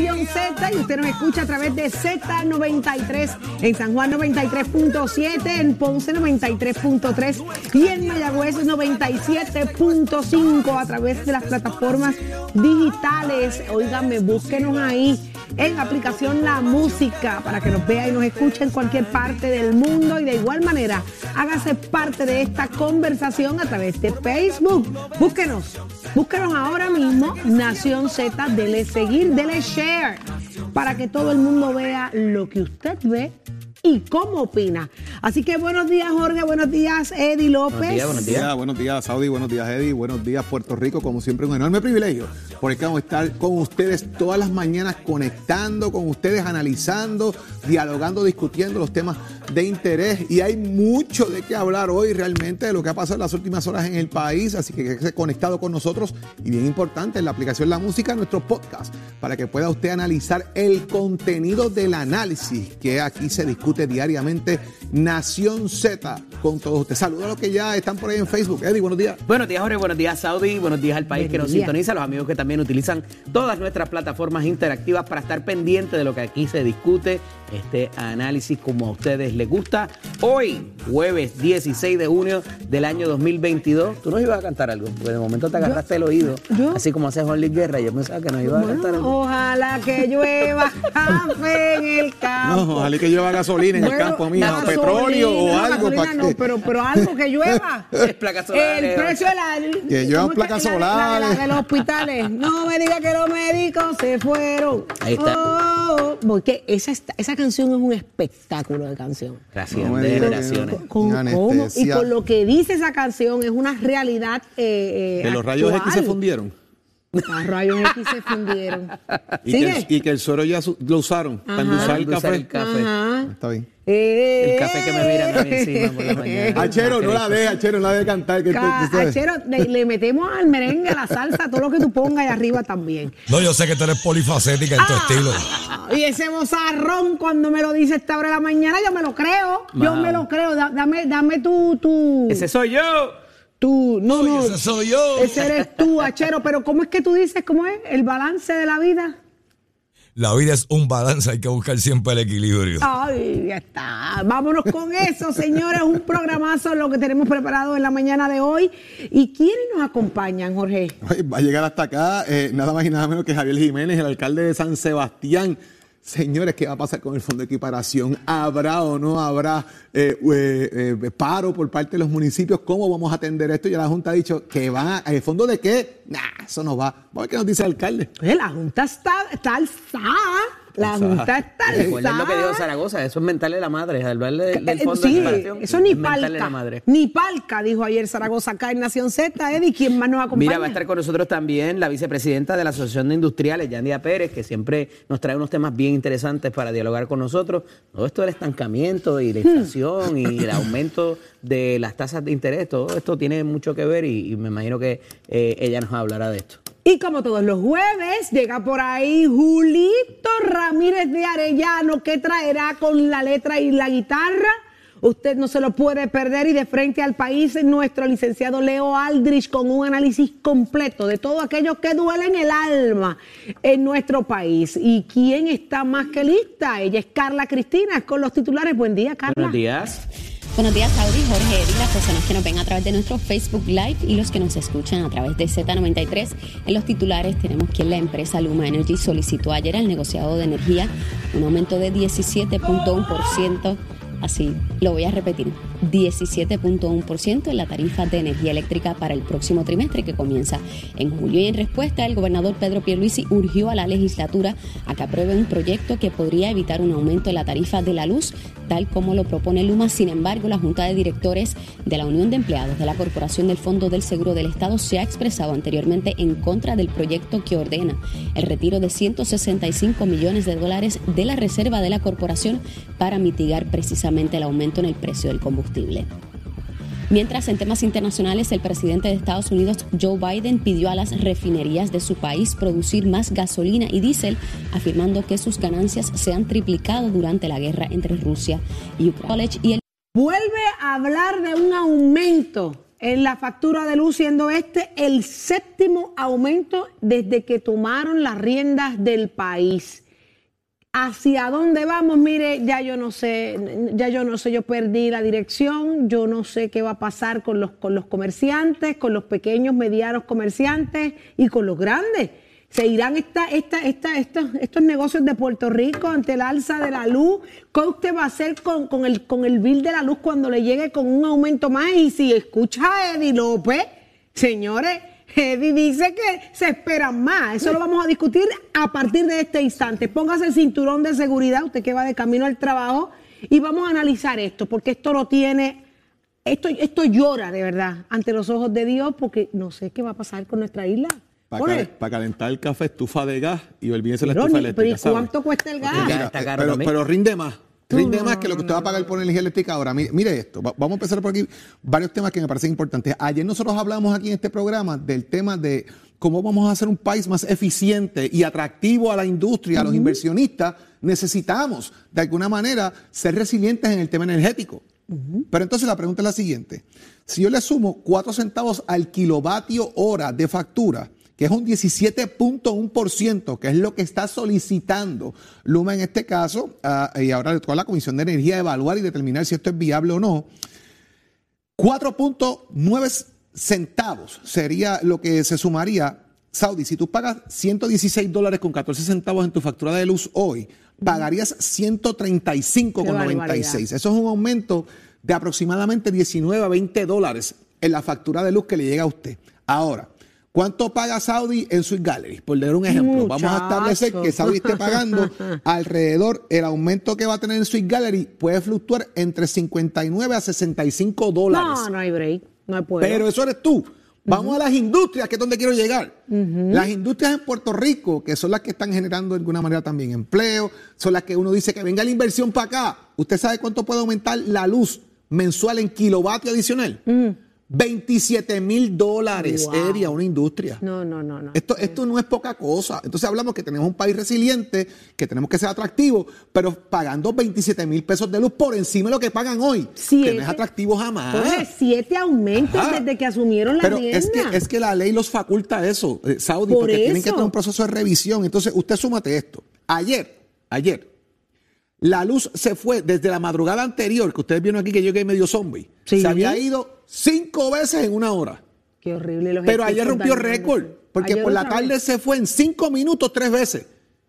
Z y usted nos escucha a través de Z93 en San Juan 93.7, en Ponce 93.3 y en Mayagüez 97.5 a través de las plataformas digitales. Óigame, búsquenos ahí en aplicación La Música para que nos vea y nos escuche en cualquier parte del mundo y de igual manera hágase parte de esta conversación a través de Facebook. Búsquenos, búsquenos ahora mismo Nación Z, dele seguir, dele share para que todo el mundo vea lo que usted ve y cómo opina. Así que buenos días Jorge, buenos días Eddie López. Buenos días, buenos días. Buenos días, Saudi. Buenos días, Eddie. Buenos días, Puerto Rico. Como siempre, un enorme privilegio. Porque vamos a estar con ustedes todas las mañanas conectando con ustedes, analizando, dialogando, discutiendo los temas de interés. Y hay mucho de qué hablar hoy realmente de lo que ha pasado en las últimas horas en el país. Así que quédese conectado con nosotros. Y bien importante, en la aplicación La Música, nuestro podcast, para que pueda usted analizar el contenido del análisis que aquí se discute diariamente. Nación Z con todos ustedes. Saludos a los que ya están por ahí en Facebook. Eddie, buenos días. Buenos días, Jorge. Buenos días, Saudi. Buenos días al país que nos días. sintoniza, a los amigos que también utilizan todas nuestras plataformas interactivas para estar pendientes de lo que aquí se discute, este análisis como a ustedes les gusta. Hoy, jueves 16 de junio del año 2022, tú nos ibas a cantar algo, porque de momento te agarraste el oído, yo- así como hace Juan Luis Guerra. Yo pensaba que nos ibas a cantar algo. ojalá que llueva café en el campo. No, ojalá que lleva gasolina en el campo, gasolina, petróleo o algo gasolina para no, que. pero, pero algo que llueva. Es placas solares. El precio de la. Que lluevan ¿cómo es placas la- la- la- solares. de los hospitales. No me diga que los médicos se fueron. Ahí está. Oh, oh, porque esa, esa canción es un espectáculo de canción. Gracias, No de que generaciones. Con, Sin cómo- y con lo que dice esa canción es una realidad. eh, eh, Que los rayos X se fundieron. Los rayos X se fundieron. Y que, el, ¿Sigue? y que el suero ya su- lo usaron para Ajá. endulzar el café. el café. Ajá. Está bien. Eh. El café que me miran a mí encima por la mañana. Achero, no la deje, Achero, no la deje cantar. Que tú- Ca- tú. Achero, le, le metemos al merengue, a la salsa, todo lo que tú pongas ahí arriba también. No, yo sé que tú eres polifacética en tu estilo. Ah, Y ese bozarrón, cuando me lo dice esta hora de la mañana, yo me lo creo. Yo me lo creo. Da- dame, dame tu, tu, Ese soy yo. tu, no, no. Ese soy yo. Ese eres tú, Achero. Pero ¿cómo es que tú dices? ¿Cómo es? El balance de la vida. La vida es un balance, hay que buscar siempre el equilibrio. Ay, ya está. Vámonos con eso, señores. Un programazo lo que tenemos preparado en la mañana de hoy. ¿Y quiénes nos acompañan, Jorge? Ay, Va a llegar hasta acá eh, nada más y nada menos que Javier Jiménez, el alcalde de San Sebastián. Señores, ¿qué va a pasar con el fondo de equiparación? ¿Habrá o no habrá eh, eh, eh, paro por parte de los municipios? ¿Cómo vamos a atender esto? Ya la Junta ha dicho que va. ¿El fondo de qué? Nah, eso no va. Qué nos dice el alcalde. La Junta está, está alzada. La Junta está Recuerden lo que dijo. Zaragoza, eso es mentarle la madre, hablar de- del fondo de sí, equiparación, eso ni es palca. la madre. Ni palca, dijo ayer Zaragoza acá en Nación Z. Eddie, ¿quién más nos acompaña? Mira, va a estar con nosotros también la vicepresidenta de la Asociación de Industriales, Yandia Pérez, que siempre nos trae unos temas bien interesantes para dialogar con nosotros. Todo esto del estancamiento y la inflación y el aumento de las tasas de interés, todo esto tiene mucho que ver y, y me imagino que eh, ella nos hablará de esto. Y como todos los jueves, llega por ahí Julito Ramírez de Arellano, que traerá con la letra y la guitarra. Usted no se lo puede perder y de frente al país nuestro licenciado Leo Aldrich con un análisis completo de todo aquello que duele en el alma en nuestro país. ¿Y quién está más que lista? Ella es Carla Cristina, con los titulares. Buen día, Carla. Buenos días. Buenos días, Saudi, Jorge Eddy, las personas que nos ven a través de nuestro Facebook Live y los que nos escuchan a través de Z93. En los titulares tenemos que la empresa Luma Energy solicitó ayer al negociado de energía un aumento de 17.1%. Así lo voy a repetir, 17.1% en la tarifa de energía eléctrica para el próximo trimestre que comienza en julio. Y en respuesta, el gobernador Pedro Pierluisi urgió a la legislatura a que apruebe un proyecto que podría evitar un aumento en la tarifa de la luz, tal como lo propone Luma. Sin embargo, la Junta de Directores de la Unión de Empleados de la Corporación del Fondo del Seguro del Estado se ha expresado anteriormente en contra del proyecto que ordena el retiro de 165 millones de dólares de la reserva de la corporación para mitigar precisamente el aumento en el precio del combustible. Mientras en temas internacionales el presidente de Estados Unidos Joe Biden pidió a las refinerías de su país producir más gasolina y diésel, afirmando que sus ganancias se han triplicado durante la guerra entre Rusia y Ucrania. Vuelve a hablar de un aumento en la factura de luz, siendo este el séptimo aumento desde que tomaron las riendas del país. ¿Hacia dónde vamos? Mire, ya yo no sé, ya yo no sé, yo perdí la dirección, yo no sé qué va a pasar con los, con los comerciantes, con los pequeños, medianos comerciantes y con los grandes. ¿Se irán esta, esta, esta, estos, estos negocios de Puerto Rico ante el alza de la luz? ¿Qué usted va a hacer con, con, el, con el bill de la luz cuando le llegue con un aumento más? Y si escucha a Eddie López, señores, Eddie dice que se esperan más. Eso lo vamos a discutir a partir de este instante. Póngase el cinturón de seguridad, usted que va de camino al trabajo, y vamos a analizar esto, porque esto lo tiene, esto, esto llora de verdad ante los ojos de Dios, porque no sé qué va a pasar con nuestra isla. Para, calentar el café, estufa de gas y olvídense la estufa ni- eléctrica. pero ¿y ¿sabe? cuánto cuesta el gas? Porque mira, está caro pero, también. pero rinde más. Rinde más que lo que usted va a pagar por energía eléctrica ahora. Mire, mire esto, va- vamos a empezar por aquí varios temas que me parecen importantes. Ayer nosotros hablamos aquí en este programa del tema de cómo vamos a hacer un país más eficiente y atractivo a la industria, a los inversionistas. Necesitamos, de alguna manera, ser resilientes en el tema energético. Pero entonces la pregunta es la siguiente. Si yo le sumo 4 centavos al kilovatio hora de factura, que es un 17.1%, que es lo que está solicitando Luma en este caso, ah, y ahora le toca a la Comisión de Energía evaluar y determinar si esto es viable o no. 4.9 centavos sería lo que se sumaría. Saudi, si tú pagas 116 dólares con 14 centavos en tu factura de luz hoy, pagarías 135 con Qué 96. barbaridad. Eso es un aumento de aproximadamente 19 a 20 dólares en la factura de luz que le llega a usted. Ahora, ¿cuánto paga Saudi en Sweet Gallery? Por dar un ejemplo, vamos a establecer que Saudi esté pagando alrededor, el aumento que va a tener en Sweet Gallery puede fluctuar entre 59 a 65 dólares. No, no hay break, no hay pueblo. Pero eso eres tú. Vamos a las industrias, que es donde quiero llegar. Las industrias en Puerto Rico, que son las que están generando de alguna manera también empleo, son las que uno dice que venga la inversión para acá. ¿Usted sabe cuánto puede aumentar la luz mensual en kilovatio adicional? 27 mil dólares, Wow. Eddie, a una industria. No, no, no, no. Esto, esto no es poca cosa. Entonces hablamos que tenemos un país resiliente, que tenemos que ser atractivos, pero pagando 27 mil pesos de luz por encima de lo que pagan hoy. Que Siete. no es atractivo jamás. Jorge, siete aumentos Ajá. desde que asumieron la Pero rienda. es que, es que la ley los faculta eso, eh, Saudi, Por porque tienen que tener un proceso de revisión. Entonces, usted súmate esto. Ayer, ayer, la luz se fue desde la madrugada anterior, que ustedes vieron aquí que yo quedé medio zombie. Sí. Se había ido cinco veces en una hora. Qué horrible. Los Pero ayer rompió récord, porque Ayer por la vez. tarde se fue en cinco minutos tres veces.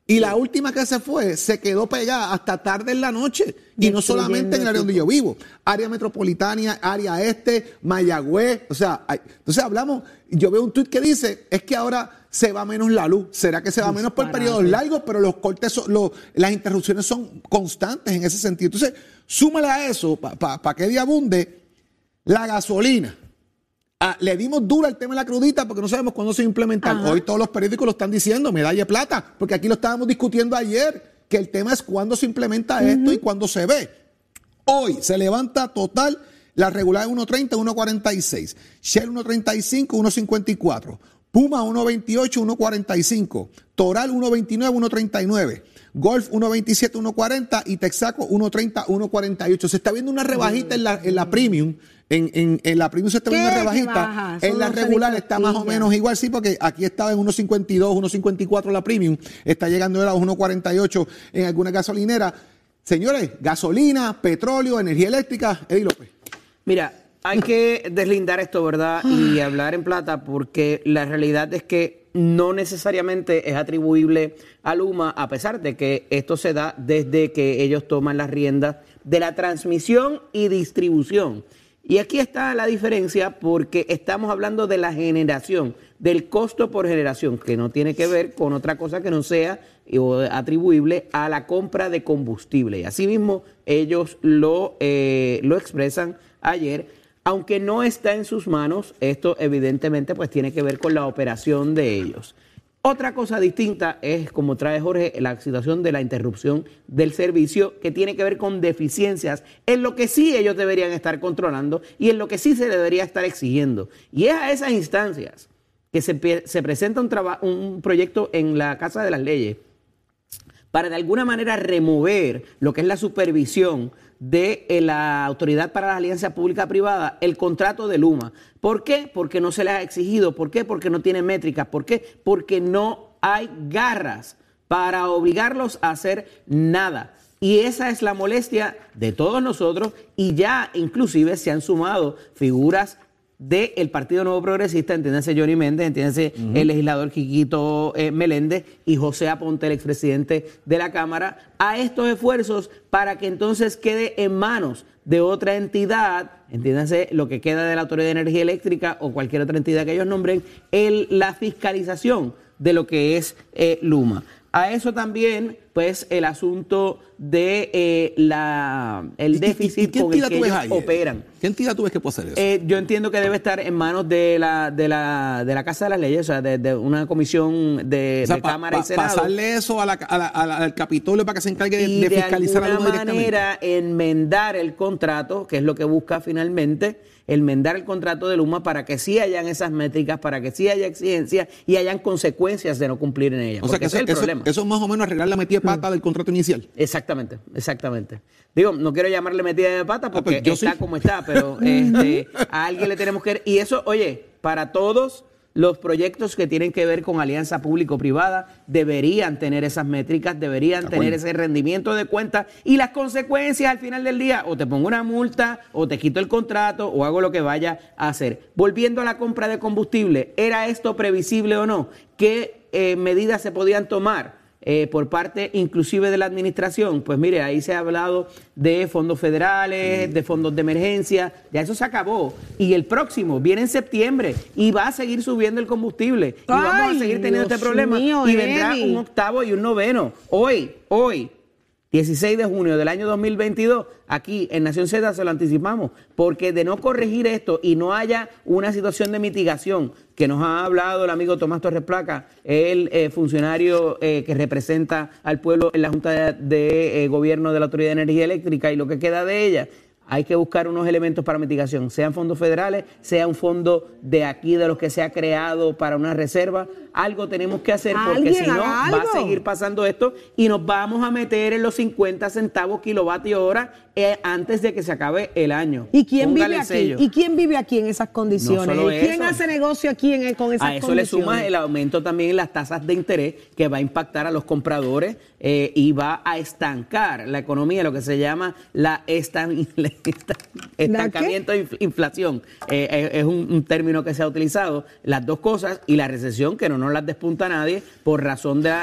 Y la última que se fue se quedó pegada hasta tarde en la noche. Y no solamente en el área donde yo vivo, área metropolitana, área este, Mayagüez. O sea, hay- entonces hablamos, yo veo un tuit que dice, es que ahora se va menos la luz. ¿Será que se va menos por periodos largos? Pero los cortes, son- los- las interrupciones son constantes en ese sentido. Entonces, súmale a eso, para que día abunde, la gasolina. Ah, le dimos duro al tema de la crudita porque no sabemos cuándo se va a implementar. Ajá. Hoy todos los periódicos lo están diciendo, medalla de plata, porque aquí lo estábamos discutiendo ayer, que el tema es cuándo se implementa esto y cuándo se ve. Hoy se levanta total la regular 1.30, 1.46, Shell 1.35, 1.54, Puma 1.28, 1.45, Toral 1.29, 1.39. Golf 1.27, 1.40 y Texaco 1.30, 1.48. Se está viendo una rebajita en la, en la premium. En, en- en la premium se está viendo ¿Qué una rebajita. En la regular está más o menos igual, sí, porque aquí estaba en 1.52, 1.54 la premium. Está llegando ahora a 1.48 en alguna gasolinera. Señores, gasolina, petróleo, energía eléctrica, Eddie López. Mira, hay que deslindar esto, ¿verdad? Y hablar en plata porque la realidad es que no necesariamente es atribuible a Luma, a pesar de que esto se da desde que ellos toman las riendas de la transmisión y distribución. Y aquí está la diferencia porque estamos hablando de la generación, del costo por generación, que no tiene que ver con otra cosa que no sea atribuible a la compra de combustible. Y asimismo ellos lo, eh, lo expresan ayer. Aunque no está en sus manos, esto evidentemente pues tiene que ver con la operación de ellos. Otra cosa distinta es, como trae Jorge, la situación de la interrupción del servicio que tiene que ver con deficiencias en lo que sí ellos deberían estar controlando y en lo que sí se debería estar exigiendo. Y es a esas instancias que se, presenta un, un proyecto en la Casa de las Leyes para de alguna manera remover lo que es la supervisión de eh, la Autoridad para la Alianza Pública-Privada el contrato de Luma. ¿Por qué? Porque no se le ha exigido. ¿Por qué? Porque no tiene métricas. ¿Por qué? Porque no hay garras para obligarlos a hacer nada. Y esa es la molestia de todos nosotros y ya inclusive se han sumado figuras del Partido Nuevo Progresista, entiéndase Johnny Méndez, entiéndase el legislador Quiquito eh, Meléndez y José Aponte, el expresidente de la Cámara, a estos esfuerzos para que entonces quede en manos de otra entidad, entiéndase lo que queda de la Autoridad de Energía Eléctrica o cualquier otra entidad que ellos nombren, el, la fiscalización de lo que es eh, Luma. A eso también, pues, el asunto de eh, la, el déficit con el que ellos operan. ¿Qué entidad tú ves que puede hacer eso? Eh, yo entiendo que debe estar en manos de la, de la, de la Casa de las Leyes, o sea, de, una comisión de, Cámara y Senado. Pasarle eso al Capitolio para que se encargue de, fiscalizar de alguna manera enmendar el contrato, que es lo que busca finalmente enmendar el contrato de Luma para que sí hayan esas métricas, para que sí haya exigencias y hayan consecuencias de no cumplir en ellas. O sea, que eso, es el problema. Eso es más o menos arreglar la metida de pata del contrato inicial. Exactamente, exactamente. Digo, no quiero llamarle metida de pata ah, pues porque está como está, pero este, a alguien le tenemos que... Y eso, oye, para todos los proyectos que tienen que ver con alianza público-privada deberían tener esas métricas, deberían tener ese rendimiento de cuenta y las consecuencias al final del día, o te pongo una multa, o te quito el contrato, o hago lo que vaya a hacer. Volviendo a la compra de combustible, ¿era esto previsible o no? ¿Qué eh, medidas se podían tomar? Eh, por parte inclusive de la administración, pues mire, ahí se ha hablado de fondos federales, de fondos de emergencia, ya eso se acabó. Y el próximo viene en septiembre y va a seguir subiendo el combustible. y vamos a seguir teniendo este problema. y vendrá un octavo y un noveno. Hoy, hoy, 16 de junio del año 2022, aquí en Nación Z se lo anticipamos, porque de no corregir esto y no haya una situación de mitigación que nos ha hablado el amigo Tomás Torres Placa, el eh, funcionario eh, que representa al pueblo en la Junta de, eh, Gobierno de la Autoridad de Energía Eléctrica y lo que queda de ella, hay que buscar unos elementos para mitigación, sean fondos federales, sea un fondo de aquí, de los que se ha creado para una reserva. Algo tenemos que hacer porque si no va a seguir pasando esto y nos vamos a meter en los 50 centavos kilovatio hora eh, antes de que se acabe el año. ¿Y quién vive aquí? ¿Y quién vive aquí en esas condiciones? ¿Quién hace negocio aquí en, con esas condiciones? A eso le suma el aumento también en las tasas de interés que va a impactar a los compradores eh, y va a estancar la economía, lo que se llama la estancamiento de inflación. Eh, es un, término que se ha utilizado. Las dos cosas y la recesión que no nos las despunta nadie por razón de,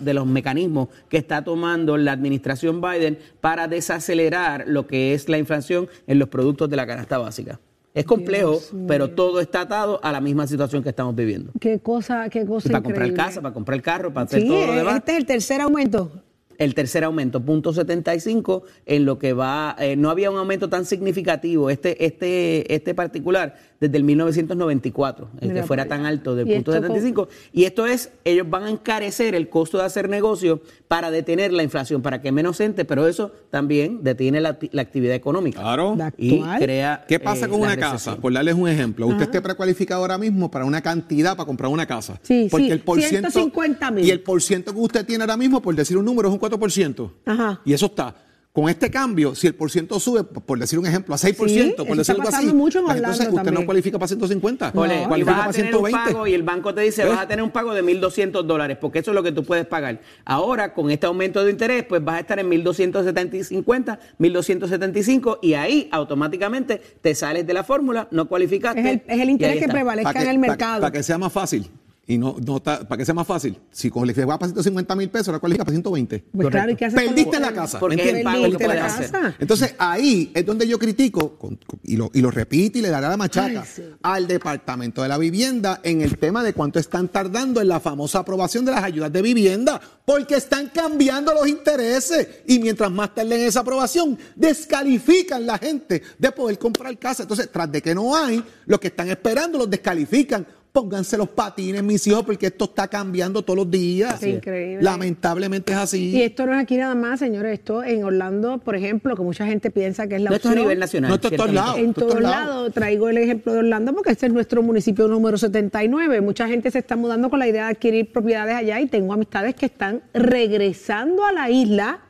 de los mecanismos que está tomando la administración Biden para desacelerar lo que es la inflación en los productos de la canasta básica. Es complejo, pero todo está atado a la misma situación que estamos viviendo. Qué cosa, qué cosa. para comprar casa, para comprar carro, para hacer todo lo demás. Este es el tercer aumento el tercer aumento, punto 75, en lo que va, eh, no había un aumento tan significativo, este, este, este particular, desde el 1994, el que fuera tan alto del punto 75. Y esto es, ellos van a encarecer el costo de hacer negocio para detener la inflación, para que menos ente, pero eso también detiene la, actividad económica. Claro. Y crea. ¿Qué pasa con eh, una casa? Por darles un ejemplo, usted esté precualificado ahora mismo para una cantidad para comprar una casa. Sí, porque sí. el por 150 mil. Y el porciento que usted tiene ahora mismo, por decir un número, es un 4%. Ajá. Y eso está. Con este cambio, si el por ciento sube, por por decir un ejemplo, a 6%, por Sí, decir eso está algo así, mucho en pues entonces usted no cualifica para 150, Ole, y cualifica a para tener un 120. pago y el banco te dice ¿Ves? vas a tener un pago de 1.200 dólares porque eso es lo que tú puedes pagar. Ahora, con este aumento de interés, pues vas a estar en 1.250, 1.275 y ahí automáticamente te sales de la fórmula, no cualificaste. Es el, es el interés que prevalezca Para en que, el para- mercado. para que sea más fácil. Y no, no está- para que sea más fácil, si cualifica para 150 mil pesos, ahora cualifica para 120. Pues claro, ¿y qué haces Perdiste con- la casa. Porque ¿me es el pago que la hacer. casa. Entonces ahí es donde yo critico, con- con- y, lo, y lo repito y le daré la machaca, Ay, sí. al Departamento de la Vivienda en el tema de cuánto están tardando en la famosa aprobación de las ayudas de vivienda, porque están cambiando los intereses y mientras más tarden en esa aprobación, descalifican la gente de poder comprar casa. Entonces, tras de que no hay, los que están esperando los descalifican. Pónganse los patines, mis hijos, porque esto está cambiando todos los días. Sí, increíble. Lamentablemente es así. Y esto no es aquí nada más, señores. Esto en Orlando, por ejemplo, que mucha gente piensa que es la No, esto es a nivel nacional. No, esto es todos lados. En todos lados. Traigo el ejemplo de Orlando porque este es nuestro municipio número 79. Mucha gente se está mudando con la idea de adquirir propiedades allá y tengo amistades que están regresando a la isla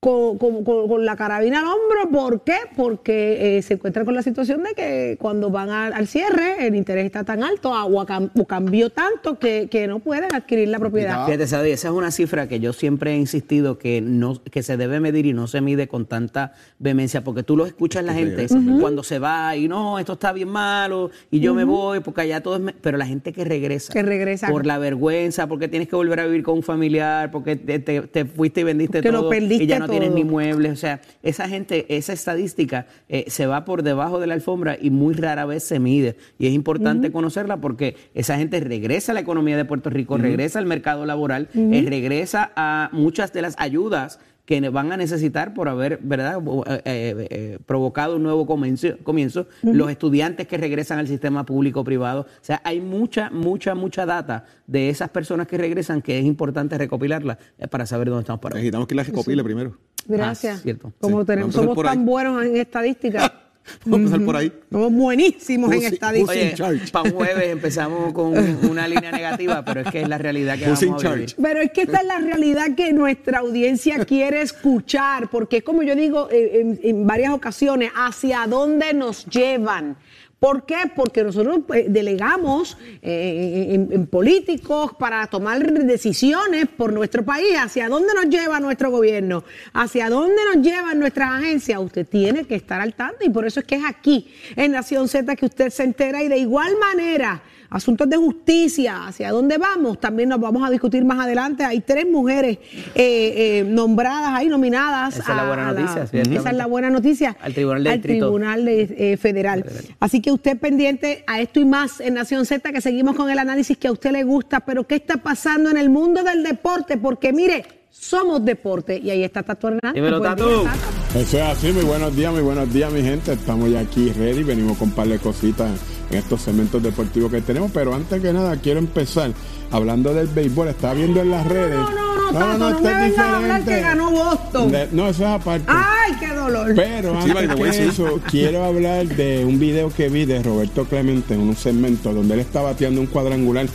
con, con- con- con la carabina al hombro. ¿Por qué? Porque eh, se encuentran con la situación de que cuando van al, al cierre el interés está tan alto a- o, a cam- o cambió tanto que, que no pueden adquirir la propiedad. Fíjate, esa es una cifra que yo siempre he insistido que no que se debe medir y no se mide con tanta vehemencia, porque tú lo escuchas la gente cuando se va y no, esto está bien malo y yo me voy porque allá todo es... me-". Pero la gente que regresa. Que regresa. Por la vergüenza, porque tienes que volver a vivir con un familiar, porque te, te- te fuiste y vendiste Porque lo todo perdiste y ya no tienes todo. ni muebles. O sea, esa gente, esa estadística eh, se va por debajo de la alfombra y muy rara vez se mide. Y es importante conocerla porque esa gente regresa a la economía de Puerto Rico, regresa al mercado laboral, eh, regresa a muchas de las ayudas que van a necesitar por haber, ¿verdad?, Eh, eh, eh, provocado un nuevo comienzo, comienzo. los estudiantes que regresan al sistema público-privado. O sea, hay mucha, mucha, mucha data de esas personas que regresan que es importante recopilarla para saber dónde estamos parados. Necesitamos que la recopile primero. Gracias. Ah, cierto. Como Sí, tenemos, somos tan buenos en estadística. Vamos a empezar por ahí. Somos buenísimos en estadística. Oye, charge? para un jueves empezamos con una línea negativa, pero es que es la realidad que vamos a vivir. Pero es que esta es la realidad que nuestra audiencia quiere escuchar, porque es como yo digo eh, en, en varias ocasiones, hacia dónde nos llevan. ¿Por qué? Porque nosotros eh, delegamos eh, en, en políticos para tomar decisiones por nuestro país. ¿Hacia dónde nos lleva nuestro gobierno? ¿Hacia dónde nos llevan nuestras agencias? Usted tiene que estar al tanto y por eso es que es aquí, en Nación Z, que usted se entera y de igual manera asuntos de justicia, hacia dónde vamos, también nos vamos a discutir más adelante. Hay tres mujeres eh, eh, nombradas ahí, nominadas. Esa es la buena noticia, ciertamente. Esa es la buena noticia. Al Tribunal de Al Distrito. Tribunal de, eh, Federal. Así que usted pendiente a esto y más en Nación Z, que seguimos con el análisis que a usted le gusta, pero ¿qué está pasando en el mundo del deporte? Porque mire, somos deporte. Y ahí está Tato Hernández. Dímelo, Tato. Eso es así, muy buenos días, muy buenos días mi gente. Estamos ya aquí ready, venimos con un par de cositas en estos segmentos deportivos que tenemos, pero antes que nada quiero empezar hablando del béisbol. Estaba viendo en las redes. No, no, no, Tato, no, esto me vengas a hablar diferente. que ganó Boston. De- no, eso es aparte. ¡Ay, qué dolor! Pero Sí, antes way, que sí. eso, quiero hablar de un video que vi de Roberto Clemente en un segmento donde él está bateando un cuadrangular,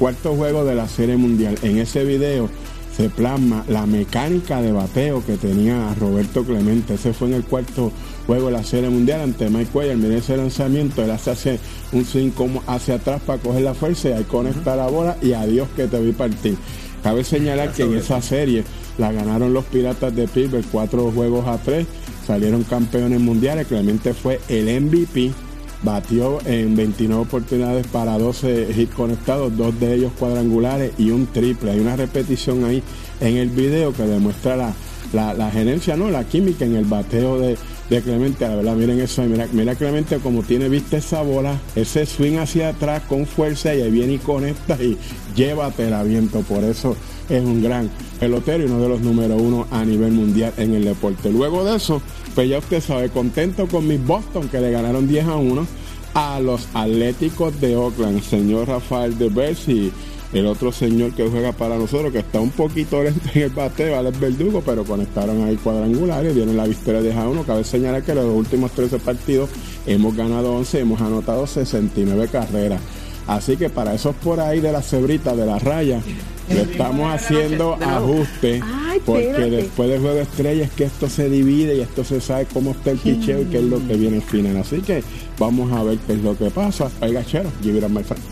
cuarto juego de la Serie Mundial. En ese video se plasma la mecánica de bateo que tenía Roberto Clemente. Ese fue en el cuarto juego de la Serie Mundial ante Mike Cuellar. Miren ese lanzamiento, él hace, un swing como hacia atrás para coger la fuerza y ahí conecta la bola y adiós que te vi partir. Cabe señalar que en esa serie la ganaron los Piratas de Pittsburgh cuatro juegos a tres, salieron campeones mundiales. Clemente fue el MVP, batió en 29 oportunidades para 12 hits conectados, dos de ellos cuadrangulares y un triple. Hay una repetición ahí en el video que demuestra la, la, la gerencia, no, la química en el bateo de, de Clemente. La verdad, miren eso, mira, mira Clemente como tiene vista esa bola, ese swing hacia atrás con fuerza y ahí viene y conecta y llévate el viento. Por eso es un gran pelotero y uno de los número uno a nivel mundial en el deporte. Luego de eso, pues ya usted sabe, contento con mis Boston que le ganaron 10 a 1 a los Atléticos de Oakland, señor Rafael de y el otro señor que juega para nosotros, que está un poquito lento en el bateo, Alex Verdugo, pero conectaron ahí cuadrangulares, dieron la victoria de a 1. Cabe señalar que en los últimos 13 partidos hemos ganado 11, hemos anotado 69 carreras. Así que para esos por ahí de la cebrita, de la raya, Le estamos haciendo ajustes Ay, porque después del juego de estrellas que esto se divide y esto se sabe cómo está el picheo y qué es lo que viene al final. Así que vamos a ver qué es lo que pasa. Oiga, Chero, give it.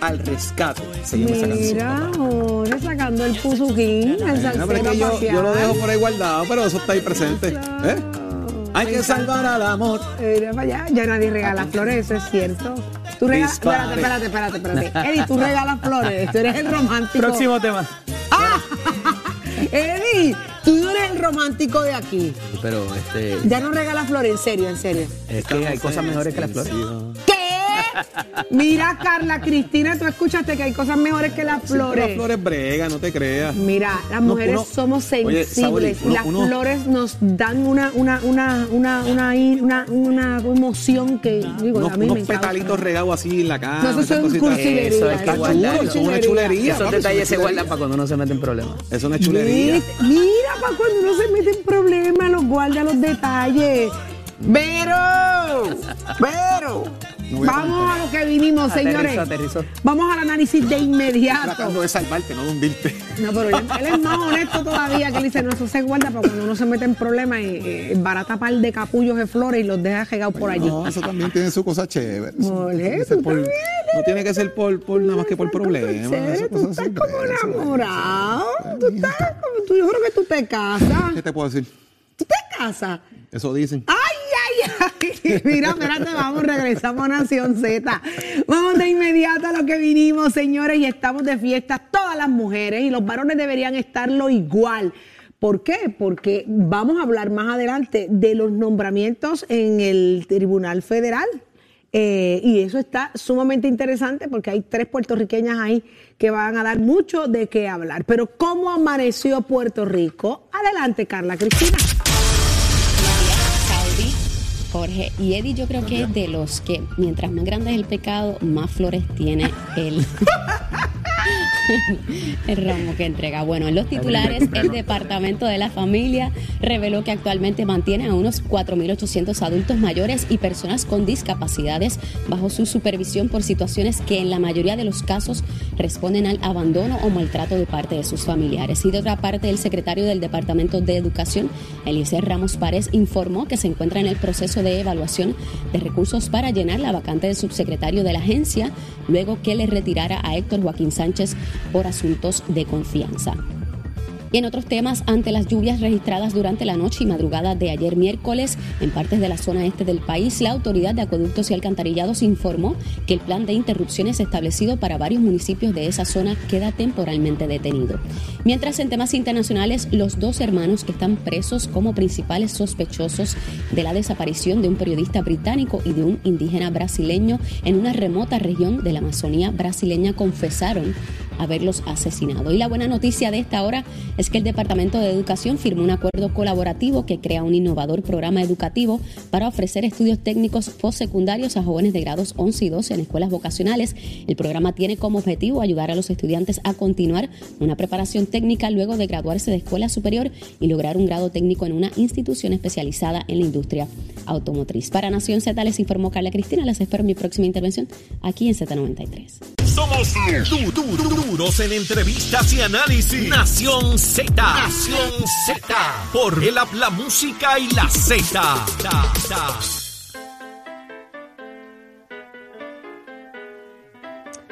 Al Rescate. Se llama esa canción. Mira, ahora sacando el puzuquín, el Bueno, pero es salsero que yo, yo lo dejo por ahí guardado, pero eso está ahí presente. ¿Eh? Hay que salvar al amor. Mira para allá, ya nadie regala flores, eso es cierto. Tú regalas, espérate, espérate, espérate, espérate. Eddie, tú regalas flores, tú eres el romántico. Próximo tema. Eddie, tú no eres el romántico de aquí. Pero este. Ya no regalas flores, en serio, en serio. Es que hay cosas mejores que las flores. Mira, Carla Cristina, tú escuchaste que hay cosas mejores que las flores. Las flores brega, no te creas. Mira, las mujeres uno- somos Oye, sensibles y las uno- flores nos dan una, una, una, una, una, una, una emoción que digo, unos, a mí unos me encanta. petalitos regados así en la cama. No, eso son cositas. cursilería, Eso es eso es. Eso es una chulería. Esos detalles se es una guardan para cuando uno se mete en problemas. Es chulería. Mira, mira para cuando uno se mete en problemas, los guarda los detalles. Pero, pero, No a vamos a lo que vinimos, señores. Aterrizó, aterrizó. Vamos al análisis de inmediato. Tratando de salvarte, no de hundirte. No, pero él, él es más honesto todavía, que él dice, no, eso se guarda para cuando uno se mete en problemas, y barata par de capullos de flores y los deja regados por allí. No, eso también tiene su cosa chévere. Eso Ole, tiene por- no tiene que ser por, por nada más que por problemas. Chévere, tú estás como enamorado. Tú estás como, tú, yo creo que tú te casas. ¿Qué te puedo decir? ¿Tú te casas? Eso dicen. ¡Ay, ay, ay! Mira, espérate, vamos, regresamos a Nación Z. Vamos de inmediato a lo que vinimos, señores, y estamos de fiesta todas las mujeres y los varones deberían estarlo igual. ¿Por qué? Porque vamos a hablar más adelante de los nombramientos en el Tribunal Federal. Eh, y eso está sumamente interesante porque hay tres puertorriqueñas ahí que van a dar mucho de qué hablar. Pero ¿cómo amaneció Puerto Rico? Adelante, Carla Cristina. Jorge y Eddie, yo creo que es de los que mientras más grande es el pecado, más flores tiene el, el ramo que entrega. Bueno, en los titulares, el Departamento de la Familia reveló que actualmente mantiene a unos 4.800 adultos mayores y personas con discapacidades bajo su supervisión por situaciones que en la mayoría de los casos responden al abandono o maltrato de parte de sus familiares. Y de otra parte, el secretario del Departamento de Educación, Eliezer Ramos Párez, informó que se encuentra en el proceso de evaluación de recursos para llenar la vacante de subsecretario de la agencia, luego que le retirara a Héctor Joaquín Sánchez por asuntos de confianza. Y en otros temas, ante las lluvias registradas durante la noche y madrugada de ayer miércoles en partes de la zona este del país, la Autoridad de Acueductos y Alcantarillados informó que el plan de interrupciones establecido para varios municipios de esa zona queda temporalmente detenido. Mientras en temas internacionales, los dos hermanos que están presos como principales sospechosos de la desaparición de un periodista británico y de un indígena brasileño en una remota región de la Amazonía brasileña confesaron haberlos asesinado. Y la buena noticia de esta hora es que el Departamento de Educación firmó un acuerdo colaborativo que crea un innovador programa educativo para ofrecer estudios técnicos postsecundarios a jóvenes de grados 11 y 12 en escuelas vocacionales. El programa tiene como objetivo ayudar a los estudiantes a continuar una preparación técnica luego de graduarse de escuela superior y lograr un grado técnico en una institución especializada en la industria automotriz. Para Nación Z les informó Carla Cristina. Les espero mi próxima intervención aquí en Z93. Somos du- du- du- duros en entrevistas y análisis. Nación Z. Nación Z. Por el la música y la Z.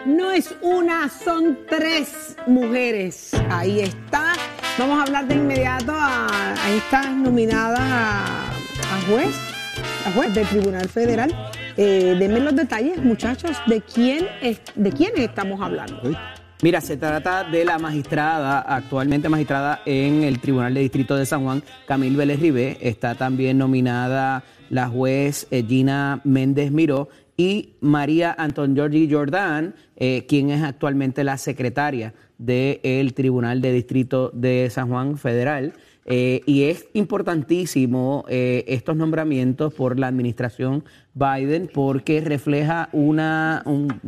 No es una, son tres mujeres. Ahí está. Vamos a hablar de inmediato a, a esta nominada a, a a juez del Tribunal Federal. Eh, denme los detalles, muchachos, de quién es, de quiénes estamos hablando. Mira, se trata de la magistrada, actualmente magistrada en el Tribunal de Distrito de San Juan, Camil Vélez Ribé. Está también nominada la juez eh, Gina Méndez Miró y María Anton Giorgi Jordán, eh, quien es actualmente la secretaria del Tribunal de Distrito de San Juan Federal. Eh, y es importantísimo eh, estos nombramientos por la administración Biden porque refleja una, un-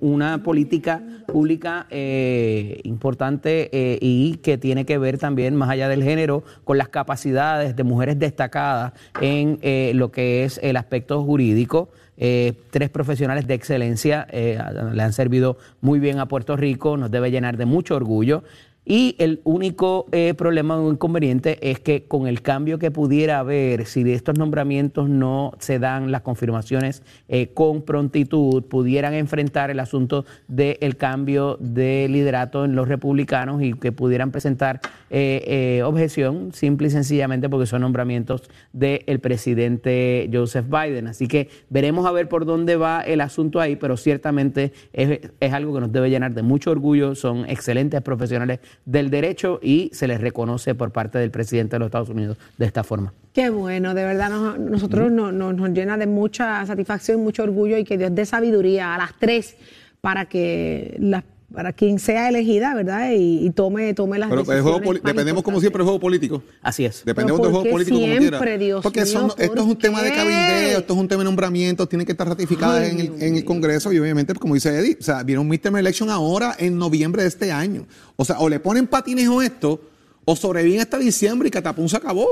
una política pública eh, importante eh, y que tiene que ver también, más allá del género, con las capacidades de mujeres destacadas en lo que es el aspecto jurídico. Eh, tres profesionales de excelencia eh, le han servido muy bien a Puerto Rico, nos debe llenar de mucho orgullo. Y el único eh, problema o inconveniente es que con el cambio que pudiera haber, si de estos nombramientos no se dan las confirmaciones eh, con prontitud, pudieran enfrentar el asunto del cambio de liderato en los republicanos y que pudieran presentar eh, objeción simple y sencillamente porque son nombramientos del presidente Joseph Biden. Así que veremos a ver por dónde va el asunto ahí, pero ciertamente es algo que nos debe llenar de mucho orgullo. Son excelentes profesionales del derecho y se les reconoce por parte del presidente de los Estados Unidos de esta forma. Qué bueno, de verdad nos- nosotros no- no- nos llena de mucha satisfacción, mucho orgullo y que Dios dé sabiduría a las tres para que las para quien sea elegida, ¿verdad? Y, y tome, tome las Pero el decisiones. juego dependemos como siempre del juego político. Así es. Dependemos del ¿por juego político como siempre, quiera. Dios Porque mío, son- esto es un ¿por tema de cabildeo, esto es un tema de nombramientos, tienen que estar ratificadas Ay, en, el, en el Congreso y obviamente, como dice Eddie, o sea, viene un midterm election ahora en noviembre de este año. O sea, o le ponen patines o esto, o sobreviven hasta diciembre y Catapum se acabó.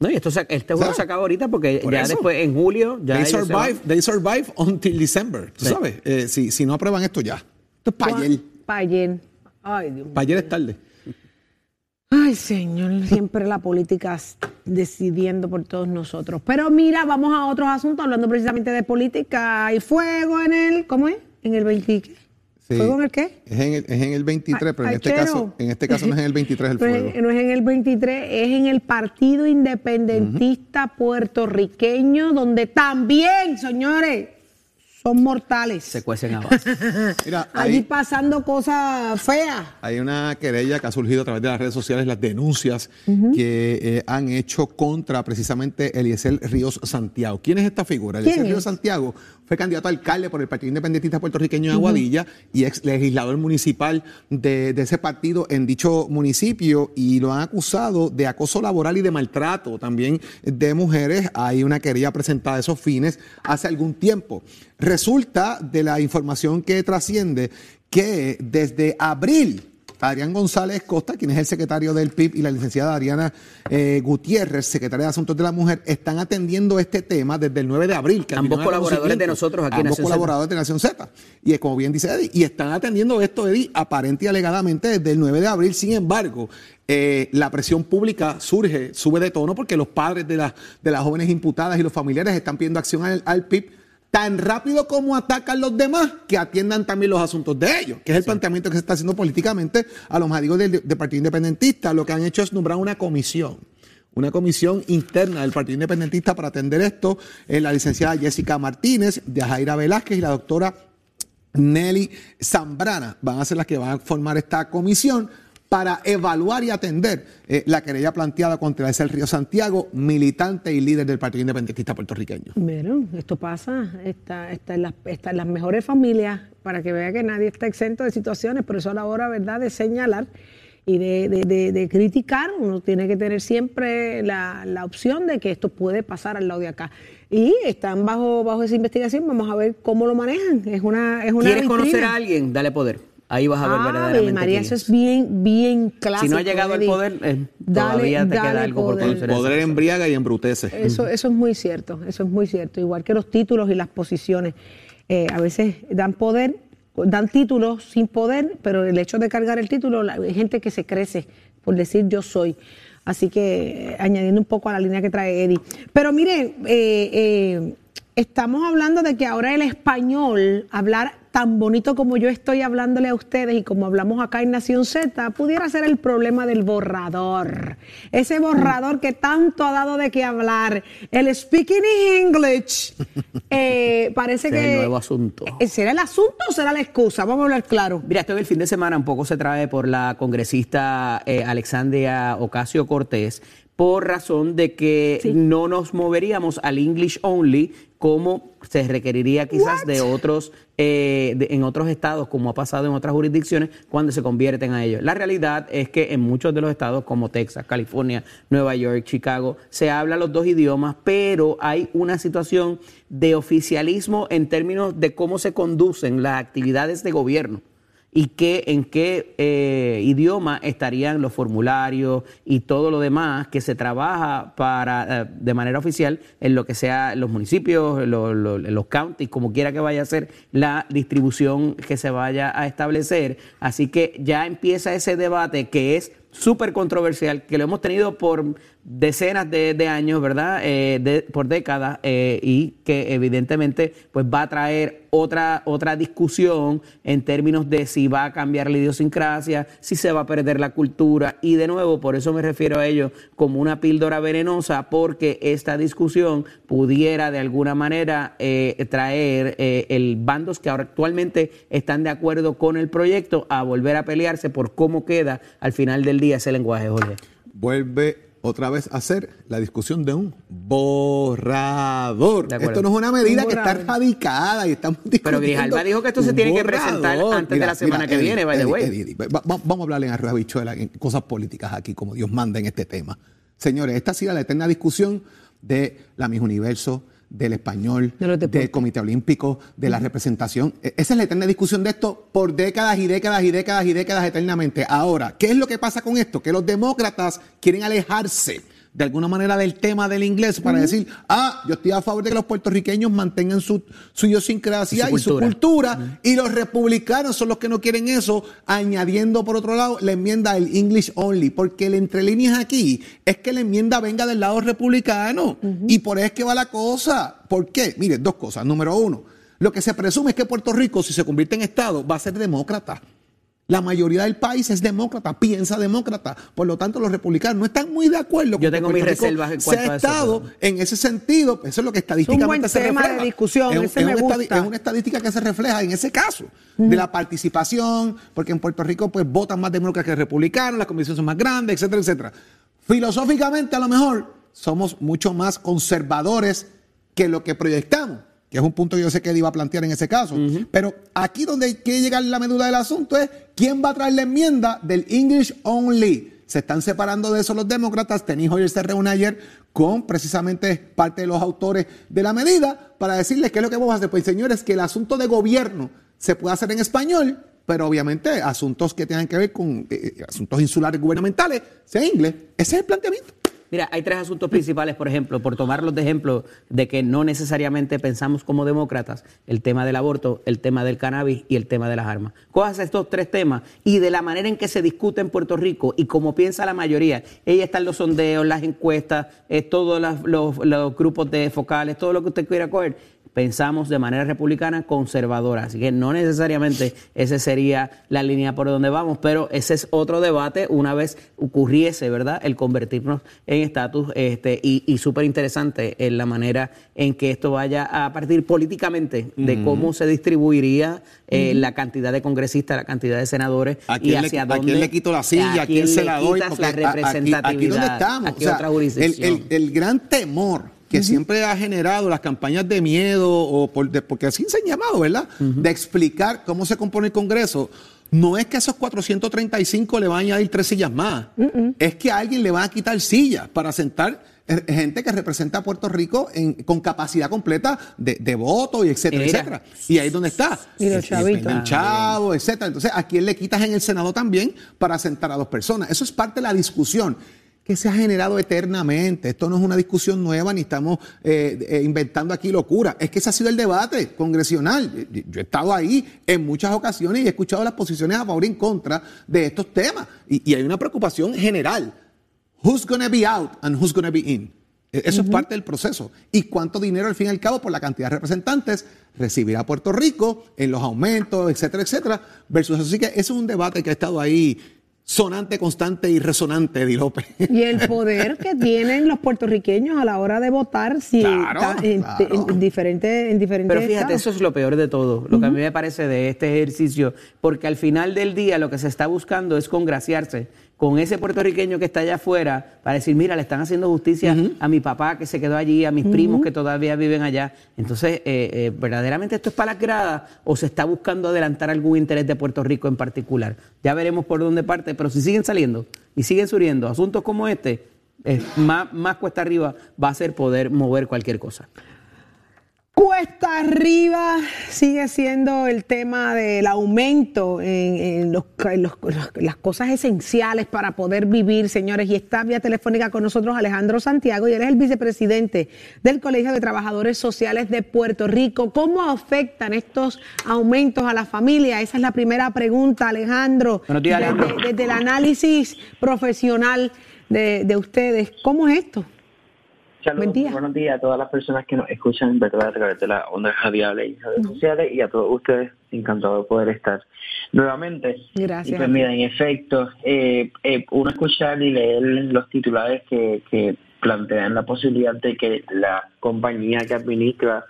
No, y esto se- este juego ¿Sabes? se acaba ahorita porque Por ya eso. después en julio ya They survive, they survive until December, tú Sí. sabes. Eh, si, si no aprueban esto ya. Esto es para ayer. Pa' ayer. Ay, Dios mío. Ayer es tarde. Ay, señor, siempre la política decidiendo por todos nosotros. Pero mira, vamos a otros asuntos, hablando precisamente de política. Hay fuego en el, ¿cómo es? En el 20. ¿qué? Sí. ¿Fuego en el qué? Es en el, es en el 23, pero en este, chero. caso, en este caso no es en el 23 el fuego. no es en el 23, es en el Partido Independentista Puertorriqueño, donde también, señores, son mortales. Se cuecen a base. Mira, Allí ahí- pasando cosas feas. Hay una querella que ha surgido a través de las redes sociales, las denuncias que eh, han hecho contra precisamente Eliezer Ríos Santiago. ¿Quién es esta figura? ¿Quién Eliezer es? Ríos Santiago fue candidato a alcalde por el Partido Independentista Puertorriqueño de Aguadilla y ex legislador municipal de, de ese partido en dicho municipio y lo han acusado de acoso laboral y de maltrato también de mujeres. Hay una querella presentada a esos fines hace algún tiempo. Resulta de la información que trasciende que desde abril Adrián González Costa, quien es el secretario del PIB, y la licenciada Ariana eh, Gutiérrez, secretaria de Asuntos de la Mujer, están atendiendo este tema desde el 9 de abril. que Ambos colaboradores de nosotros aquí en Ambos Z. colaboradores de Nación Z. Y es como bien dice Eddie, y están atendiendo esto, Eddie, aparente y alegadamente desde el 9 de abril. Sin embargo, eh, la presión pública surge, sube de tono, porque los padres de, las de las jóvenes imputadas y los familiares están pidiendo acción al, al PIB tan rápido como atacan los demás, que atiendan también los asuntos de ellos, que es el planteamiento que se está haciendo políticamente a los amigos del, del Partido Independentista. Lo que han hecho es nombrar una comisión una comisión interna del Partido Independentista para atender esto, eh, la licenciada Jessica Martínez, de Jaira Velázquez y la doctora Nelly Zambrana. Van a ser las que van a formar esta comisión para evaluar y atender eh, la querella planteada contra ese Río Santiago, militante y líder del Partido Independentista puertorriqueño. Bueno, esto pasa, está, está, en las, está en las mejores familias, para que vea que nadie está exento de situaciones, pero eso a la hora, ¿verdad?, de señalar y de, de- de- de criticar, uno tiene que tener siempre la, la opción de que esto puede pasar al lado de acá. Y están bajo, bajo esa investigación, vamos a ver cómo lo manejan. Es una, es una ¿Quieres vitrina. conocer a alguien? Dale poder. Ahí vas a ver Ave verdaderamente María, eso es. bien, bien clásico. Si no ha llegado al poder, eh, Dale- todavía te dale queda algo por poder. conocer. a esa Poder embriaga y embrutece. Eso, eso es muy cierto, eso es muy cierto. Igual que los títulos y las posiciones. Eh, a veces dan poder, dan títulos sin poder, pero el hecho de cargar el título, la- hay gente que se crece por decir yo soy. Así que eh, añadiendo un poco a la línea que trae Eddie. Pero miren, eh, eh, Estamos hablando de que ahora el español, hablar tan bonito como yo estoy hablándole a ustedes y como hablamos acá en Nación Z, pudiera ser el problema del borrador. Ese borrador que tanto ha dado de qué hablar. El speaking English. eh, parece es que. el nuevo asunto. Eh, ¿Será el asunto o será la excusa? Vamos a hablar claro. Mira, esto en el fin de semana un poco se trae por la congresista eh, Alexandria Ocasio Cortés por razón de que no nos moveríamos al English only como se requeriría quizás de otros eh, de- en otros estados como ha pasado en otras jurisdicciones cuando se convierten a ellos. La realidad es que en muchos de los estados como Texas, California, Nueva York, Chicago se habla los dos idiomas, pero hay una situación de oficialismo en términos de cómo se conducen las actividades de gobierno y qué, en qué eh, idioma estarían los formularios y todo lo demás que se trabaja para eh, de manera oficial en lo que sea los municipios, lo- lo- los counties, como quiera que vaya a ser la distribución que se vaya a establecer. Así que ya empieza ese debate que es súper controversial, que lo hemos tenido por decenas de, años, ¿verdad? Eh, por décadas, eh, y que evidentemente pues va a traer otra, otra discusión en términos de si va a cambiar la idiosincrasia, si se va a perder la cultura, y de nuevo, por eso me refiero a ello como una píldora venenosa, porque esta discusión pudiera de alguna manera eh, traer el bandos que ahora actualmente están de acuerdo con el proyecto a volver a pelearse por cómo queda al final del día ese lenguaje, Jorge. Vuelve otra vez a ser la discusión de un borrador. Esto no es una medida Un que está radicada y estamos Pero discutiendo Grijalva dijo que esto se tiene que presentar antes de la semana que viene, by the way. Eddie, Eddie, va- va- vamos a hablar en arroz habichuela, en cosas políticas aquí, como Dios manda en este tema. Señores, esta ha sido la eterna discusión de la Miss Universo, del español, del Comité Olímpico, de la representación. E- Esa es la eterna discusión de esto por décadas y décadas y décadas y décadas eternamente. Ahora, ¿qué es lo que pasa con esto? Que los demócratas quieren alejarse de alguna manera del tema del inglés para decir, ah, yo estoy a favor de que los puertorriqueños mantengan su, su idiosincrasia Y y su su cultura, y los republicanos son los que no quieren eso, añadiendo por otro lado la enmienda del English only, porque el entre líneas aquí es que la enmienda venga del lado republicano, y por eso es que va la cosa. ¿Por qué? Mire, dos cosas. Número uno, lo que se presume es que Puerto Rico, si se convierte en Estado, va a ser demócrata. La mayoría del país es demócrata, piensa demócrata. Por lo tanto, los republicanos no están muy de acuerdo con Yo tengo mis reservas en cuanto sea a eso, Estado en ese sentido. Eso es lo que estadísticamente buen se tema de refleja. discusión, Es, ese es me una estadi- gusta. es una estadística que se refleja en ese caso de la participación, porque en Puerto Rico pues votan más demócratas que republicanos, las comisiones son más grandes, etcétera, etcétera. Filosóficamente, a lo mejor, somos mucho más conservadores que lo que proyectamos, que es un punto que yo sé que él iba a plantear en ese caso. Pero aquí donde quiere llegar la medula del asunto es quién va a traer la enmienda del English Only. Se están separando de eso los demócratas. Tenis Hoyer se reúne ayer con precisamente parte de los autores de la medida para decirles qué es lo que vamos a hacer. Pues señores, que el asunto de gobierno se puede hacer en español, pero obviamente asuntos que tengan que ver con eh, asuntos insulares gubernamentales, sea en inglés. Ese es el planteamiento. Mira, hay tres asuntos principales, por ejemplo, por tomarlos de ejemplo de que no necesariamente pensamos como demócratas, el tema del aborto, el tema del cannabis y el tema de las armas. Cojas estos tres temas y de la manera en que se discute en Puerto Rico y como piensa la mayoría, ahí están los sondeos, las encuestas, eh, todos los, los grupos de focales, todo lo que usted quiera coger, pensamos de manera republicana conservadora. Así que no necesariamente esa sería la línea por donde vamos, pero ese es otro debate una vez ocurriese, ¿verdad? El convertirnos en estatus este, y, y súper interesante en la manera en que esto vaya a partir políticamente de cómo se distribuiría eh, la cantidad de congresistas, la cantidad de senadores ¿A y quién, hacia le, a dónde quién le quito la silla? ¿A quién, se le la doy? Porque la a- aquí- representatividad. Aquí, donde estamos. ¿A qué O sea, otra el, jurisdicción? el- el gran temor que siempre ha generado las campañas de miedo, o por- de- porque así se han llamado, ¿verdad? De explicar cómo se compone el Congreso. No es que a esos 435 le van a añadir tres sillas más. Es que a alguien le van a quitar sillas para sentar eh, gente que representa a Puerto Rico en- con capacidad completa de, de voto y etcétera, etcétera. Y ahí es donde está. Y los chavitos. chavos, etcétera. Entonces, ¿a quién le quitas en el Senado también para sentar a dos personas? Eso es parte de la discusión que se ha generado eternamente. Esto no es una discusión nueva ni estamos eh, eh, inventando aquí locura. Es que ese ha sido el debate congresional. Yo he estado ahí en muchas ocasiones y he escuchado las posiciones a favor y en contra de estos temas. Y, y hay una preocupación general. Who's gonna be out and who's gonna be in? E- Eso es parte del proceso. ¿Y cuánto dinero, al fin y al cabo, por la cantidad de representantes, recibirá Puerto Rico en los aumentos, etcétera, etcétera? Versus eso. Así que ese es un debate que ha estado ahí sonante, constante y resonante, Eddie López. Y el poder que tienen los puertorriqueños a la hora de votar si Claro, está en, claro. en diferentes en diferentes Pero fíjate, estados. eso es lo peor de todo, lo que a mí me parece de este ejercicio, porque al final del día lo que se está buscando es congraciarse con ese puertorriqueño que está allá afuera para decir, mira, le están haciendo justicia a mi papá que se quedó allí, a mis primos que todavía viven allá. Entonces, eh, eh, ¿verdaderamente esto es para las gradas o se está buscando adelantar algún interés de Puerto Rico en particular? Ya veremos por dónde parte, pero si siguen saliendo y siguen surgiendo asuntos como este, eh, más, más cuesta arriba va a ser poder mover cualquier cosa. Cuesta arriba sigue siendo el tema del aumento en, en los- en los- las- las cosas esenciales para poder vivir, señores. Y está vía telefónica con nosotros Alejandro Santiago y él es el vicepresidente del Colegio de Trabajadores Sociales de Puerto Rico. ¿Cómo afectan estos aumentos a la familia? Esa es la primera pregunta, Alejandro. Buenos días, Desde- Alejandro. Desde, el análisis profesional de, de ustedes, ¿cómo es esto? Saludos, Buen día. buenos días a todas las personas que nos escuchan ¿verdad? a través de las ondas radiales y redes sociales y a todos ustedes, encantado de poder estar nuevamente. Gracias. Y pues mira, en efecto, eh, eh, uno escuchar y leer los titulares que, que plantean la posibilidad de que la compañía que administra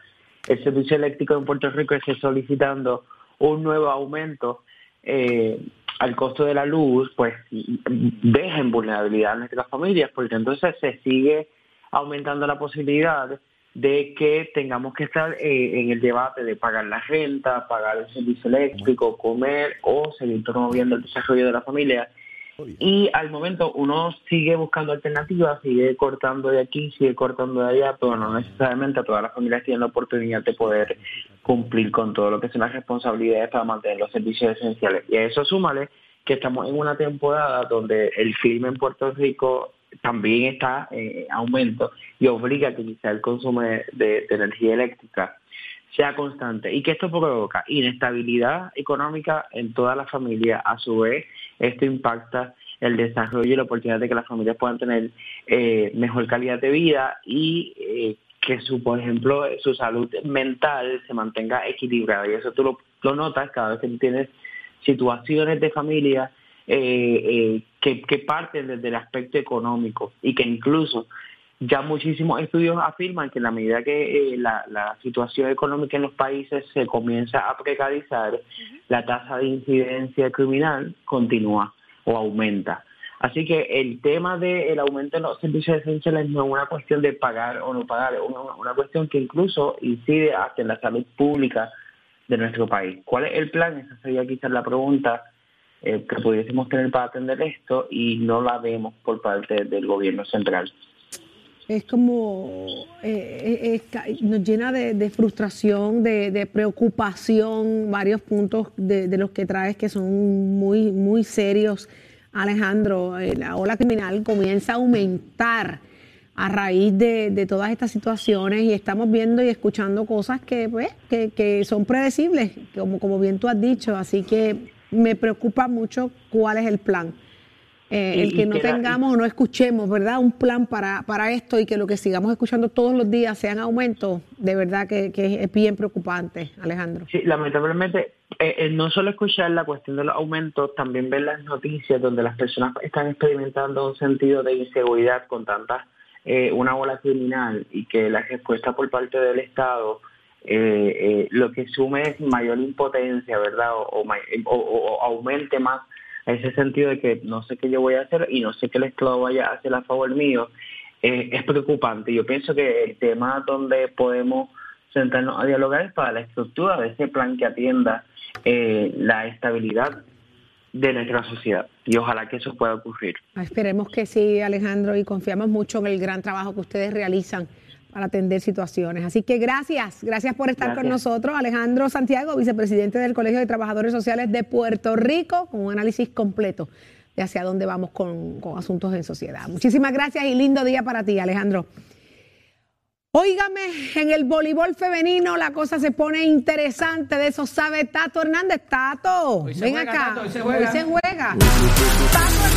el servicio eléctrico en Puerto Rico esté solicitando un nuevo aumento eh, al costo de la luz, pues deja en vulnerabilidad a nuestras familias, porque entonces se sigue aumentando la posibilidad de que tengamos que estar eh, en el debate de pagar la renta, pagar el servicio eléctrico, comer o seguir promoviendo el desarrollo de la familia. Y al momento uno sigue buscando alternativas, sigue cortando de aquí, sigue cortando de allá, pero no necesariamente todas las familias tienen la oportunidad de poder cumplir con todo lo que son las responsabilidades para mantener los servicios esenciales. Y a eso súmale que estamos en una temporada donde el crimen en Puerto Rico también está en aumento y obliga a que quizá el consumo de, energía eléctrica sea constante y que esto provoca inestabilidad económica en toda la familia. A su vez, esto impacta el desarrollo y la oportunidad de que las familias puedan tener eh, mejor calidad de vida y eh, que su, por ejemplo, su salud mental se mantenga equilibrada. Y eso tú lo, notas cada vez que tienes situaciones de familia eh, eh, que, que parten desde el aspecto económico y que incluso ya muchísimos estudios afirman que en la medida que eh, la, la situación económica en los países se comienza a precarizar, la tasa de incidencia criminal continúa o aumenta. Así que el tema del aumento de los servicios esenciales no es una cuestión de pagar o no pagar, es una, una cuestión que incluso incide hasta en la salud pública de nuestro país. ¿Cuál es el plan? Esa sería quizás la pregunta eh, que pudiésemos tener para atender esto y no la vemos por parte del gobierno central. Es como, eh, eh, nos llena de, frustración, de, preocupación, varios puntos de, los que traes que son muy, muy serios. Alejandro, eh, la ola criminal comienza a aumentar a raíz de, todas estas situaciones y estamos viendo y escuchando cosas que, pues, que, que son predecibles, como, como bien tú has dicho. Así que me preocupa mucho cuál es el plan. Eh, Y- el que no que la- tengamos o no escuchemos, ¿verdad? Un plan para, para esto y que lo que sigamos escuchando todos los días sean aumentos, de verdad que, que es bien preocupante, Alejandro. Sí, lamentablemente, eh, eh, no solo escuchar la cuestión de los aumentos, también ver las noticias donde las personas están experimentando un sentido de inseguridad con tanta, eh, una ola criminal y que la respuesta por parte del Estado eh, eh, lo que sume es mayor impotencia, ¿verdad? O, o aumente más ese sentido de que no sé qué yo voy a hacer y no sé qué el Estado vaya a hacer a favor mío, eh, es preocupante. Yo pienso que el tema donde podemos sentarnos a dialogar es para la estructura de ese plan que atienda eh, la estabilidad de nuestra sociedad. Y ojalá que eso pueda ocurrir. Esperemos que sí, Alejandro, y confiamos mucho en el gran trabajo que ustedes realizan para atender situaciones. Así que gracias, gracias por estar con nosotros. Alejandro Santiago, vicepresidente del Colegio de Trabajadores Sociales de Puerto Rico, con un análisis completo de hacia dónde vamos con, con asuntos en sociedad. Muchísimas gracias y lindo día para ti, Alejandro. Óigame, en el voleibol femenino la cosa se pone interesante, de eso sabe Tato Hernández. Tato, ven juega, acá. Tato, hoy se juega. Hoy se juega. Tato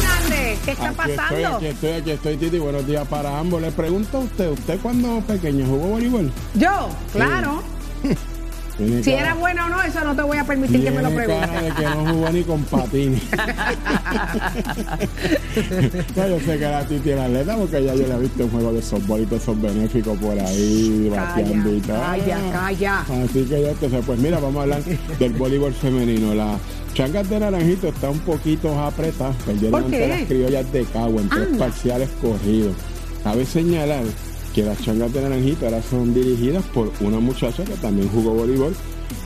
¿qué está Aquí pasando? Estoy, aquí estoy, aquí estoy, Titi. Buenos días para ambos. Le pregunto a usted, ¿usted cuando pequeño jugó voleibol? Yo, claro. Tiene Si cara- era bueno o no, eso no te voy a permitir que me lo tiene cara de preguntes. que no jugó ni con patines. no, yo sé que la Titi era atleta porque ya yo le he visto un juego de softball y todo esos benéficos por ahí, bateando y tal. Calla, calla. Así que ya te sé. Pues mira, vamos a hablar del voleibol femenino. La Changas de Naranjito está un poquito apretada. Perdieron ¿Por ante las criollas de Cagua en tres parciales corridos. Cabe señalar que las changas de Naranjito ahora son dirigidas por una muchacha que también jugó voleibol,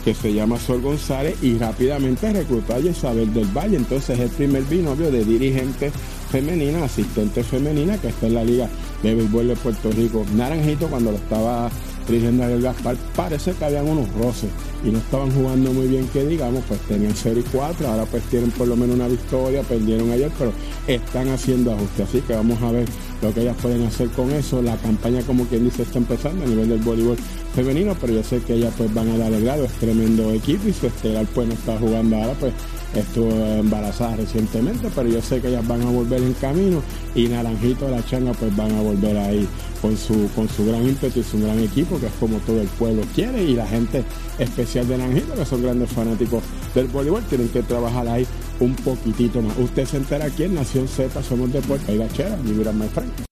que se llama Sol González, y rápidamente reclutó a Isabel del Valle. Entonces es el primer binomio de dirigente femenina, asistente femenina, que está en la Liga de Béisbol de Puerto Rico. Naranjito, cuando lo estaba dirigiendo a Gaspar, parece que habían unos roces y no estaban jugando muy bien, que digamos, pues tenían 0 y 4, ahora pues tienen por lo menos una victoria, perdieron ayer, pero están haciendo ajustes, así que vamos a ver lo que ellas pueden hacer con eso. La campaña, como quien dice, está empezando a nivel del voleibol femenino, pero yo sé que ellas pues van a dar el grado, es tremendo equipo y su estelar pues no está jugando ahora, pues estuvo embarazada recientemente, pero yo sé que ellas van a volver en camino y Naranjito, la changa, pues van a volver ahí con su, con su gran ímpetu y su gran equipo, que es como todo el pueblo quiere, y la gente especial de Naranjito, que son grandes fanáticos del voleibol, tienen que trabajar ahí un poquitito más. Usted se entera aquí en Nación Z, somos de Puerto Rico, Chera, mira, my friend.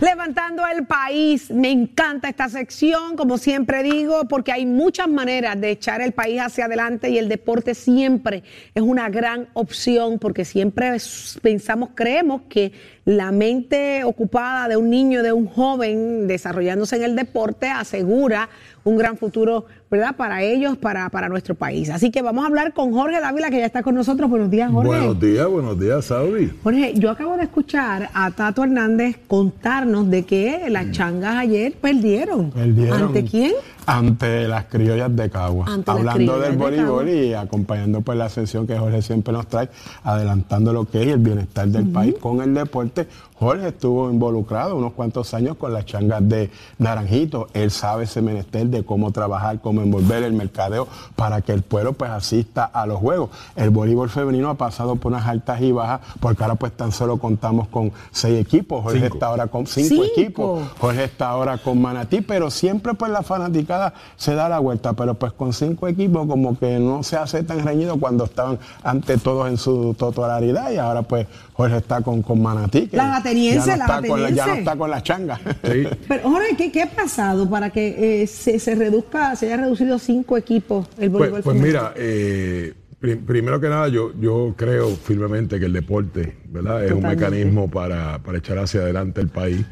Levantando el país, me encanta esta sección, como siempre digo, porque hay muchas maneras de echar el país hacia adelante y el deporte siempre es una gran opción porque siempre pensamos, creemos que la mente ocupada de un niño, de un joven desarrollándose en el deporte asegura un gran futuro, ¿verdad? Para ellos, para, para nuestro país. Así que vamos a hablar con Jorge Dávila, que ya está con nosotros. Buenos días, Jorge. Buenos días, buenos días, Saudi. Jorge, yo acabo de escuchar a Tato Hernández contarnos de que las changas ayer perdieron. Perdieron. ¿Ante quién? Ante las criollas de Cagua. Ante Hablando del de voleibol y acompañando pues la sesión que Jorge siempre nos trae, adelantando lo que es el bienestar del país con el deporte. Jorge estuvo involucrado unos cuantos años con las changas de Naranjito. Él sabe ese menester de cómo trabajar, cómo envolver el mercadeo para que el pueblo pues asista a los juegos. El voleibol femenino ha pasado por unas altas y bajas porque ahora pues tan solo contamos con seis equipos. Jorge Cinco. está ahora con cinco, Cinco. equipos. Jorge está ahora con Manatí, pero siempre pues la fanaticada se da la vuelta, pero pues con cinco equipos como que no se hace tan reñido cuando estaban ante todos en su totalidad y ahora pues Jorge está con, con Manatí. que Las atenienses, ya no las está con la- Ya no está con la changa. Pero Jorge, ¿qué, qué ha pasado para que eh, se, se reduzca, se haya reducido cinco equipos el Pues, voleibol pues mira, eh, prim- primero que nada, yo, yo creo firmemente que el deporte ¿verdad? es un mecanismo para, para echar hacia adelante el país.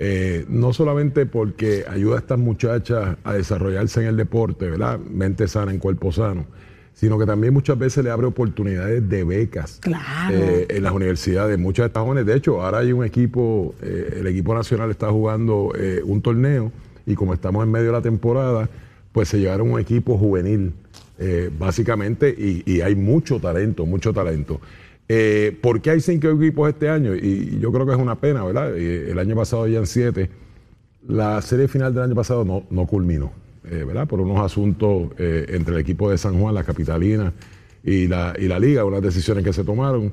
Eh, no solamente porque ayuda a estas muchachas a desarrollarse en el deporte, ¿verdad? mente sana en cuerpo sano, sino que también muchas veces le abre oportunidades de becas Claro. eh, en las universidades. Muchas de estas jóvenes, de hecho, ahora hay un equipo, eh, el equipo nacional está jugando un torneo y como estamos en medio de la temporada, pues se llevaron un equipo juvenil, eh, básicamente, y, hay mucho talento, mucho talento. Eh, ¿Por qué hay cinco equipos este año? Y, yo creo que es una pena, ¿verdad? Eh, el año pasado habían siete. La serie final del año pasado no, no culminó, ¿verdad? Por unos asuntos entre el equipo de San Juan, la capitalina y la, y la liga, unas decisiones que se tomaron.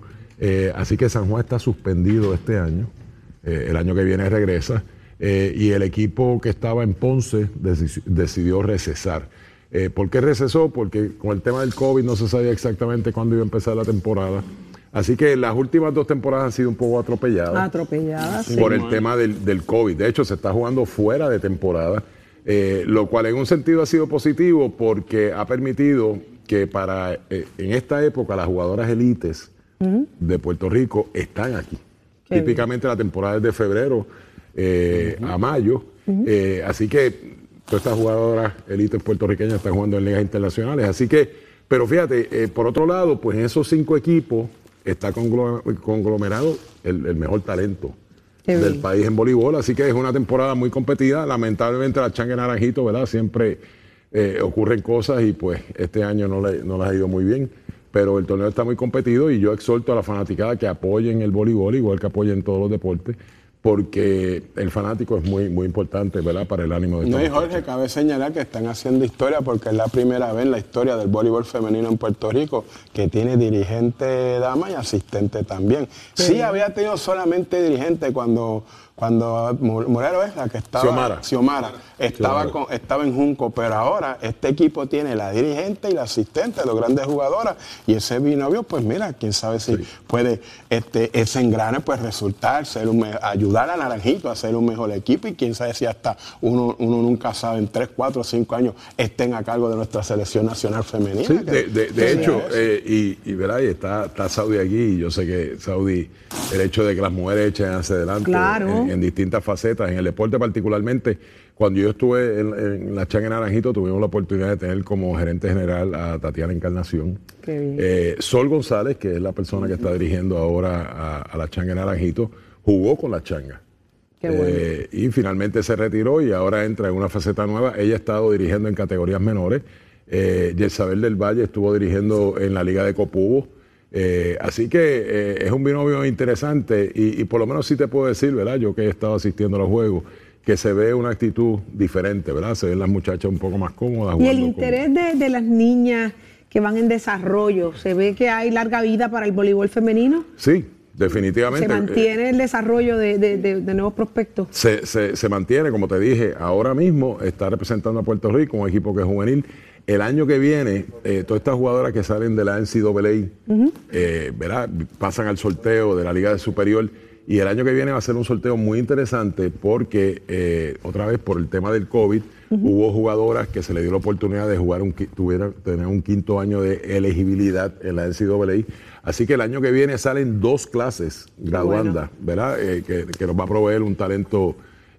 Así que San Juan está suspendido este año. El año que viene regresa. Eh, y el equipo que estaba en Ponce deci- decidió recesar. Eh, ¿Por qué recesó? Porque con el tema del COVID no se sabía exactamente cuándo iba a empezar la temporada. Así que las últimas dos temporadas han sido un poco atropelladas Atropelladas. sí. por el tema del, del COVID. De hecho, se está jugando fuera de temporada, eh, lo cual en un sentido ha sido positivo porque ha permitido que para eh, en esta época las jugadoras élites de Puerto Rico están aquí. Qué Típicamente la temporada es de febrero eh, a mayo, eh, así que todas estas jugadoras élites puertorriqueñas están jugando en ligas internacionales. Así que, pero fíjate, eh, por otro lado, pues en esos cinco equipos está conglo- conglomerado el, el mejor talento Qué del bien. país en voleibol, así que es una temporada muy competida. Lamentablemente la changa naranjito, ¿verdad? Siempre ocurren cosas y pues este año no, le, no les ha ido muy bien. Pero el torneo está muy competido y yo exhorto a la fanaticada que apoyen el voleibol, igual que apoyen todos los deportes, porque el fanático es muy, muy importante, ¿verdad? Para el ánimo de No, y Jorge, cabe señalar que están haciendo historia porque es la primera vez en la historia del voleibol femenino en Puerto Rico que tiene dirigente dama y asistente también. Sí, había tenido solamente dirigente cuando, cuando Mo- Morero es la que estaba. Xiomara. Xiomara. Estaba, Xiomara. con- estaba en Junco, pero ahora este equipo tiene la dirigente y la asistente, dos grandes jugadoras, y ese binomio, pues mira, quién sabe si puede este, ese engrane pues resultar, ser un ayudar a Naranjito a ser un mejor equipo, y quién sabe si hasta uno, uno nunca sabe, en tres, cuatro, cinco años estén a cargo de nuestra selección nacional femenina. Sí, que- de, de- de que hecho, eh, y, y, ¿verdad? y está, está Saudi aquí, y yo sé que Saudi, el hecho de que las mujeres echen hacia adelante Claro. En, en distintas facetas, en el deporte particularmente, cuando yo estuve en, en la Changa Naranjito, tuvimos la oportunidad de tener como gerente general a Tatiana Encarnación. Qué bien. Eh, Sol González, que es la persona que está dirigiendo ahora a, a la Changa Naranjito, jugó con la Changa. Qué bueno. Eh, y finalmente se retiró y ahora entra en una faceta nueva. Ella ha estado dirigiendo en categorías menores. Eh, Yesabel del Valle estuvo dirigiendo en la Liga de Copubo. Eh, así que eh, es un binomio interesante y, y por lo menos sí te puedo decir, ¿verdad? Yo que he estado asistiendo a los juegos, que se ve una actitud diferente, ¿verdad? Se ven las muchachas un poco más cómodas. Y el con- interés de, de las niñas que van en desarrollo, ¿se ve que hay larga vida para el voleibol femenino? Sí, definitivamente. ¿Se mantiene el desarrollo de, de- de- de nuevos prospectos? Se, se- se mantiene, como te dije, ahora mismo está representando a Puerto Rico, un equipo que es juvenil. El año que viene, eh, todas estas jugadoras que salen de la NCAA, eh, ¿verdad? pasan al sorteo de la Liga de Superior. Y el año que viene va a ser un sorteo muy interesante porque, eh, otra vez, por el tema del COVID, hubo jugadoras que se le dio la oportunidad de jugar, un, tuvieran, tener un quinto año de elegibilidad en la NCAA. Así que el año que viene salen dos clases graduandas, ¿verdad? Eh, que, que nos va a proveer un talento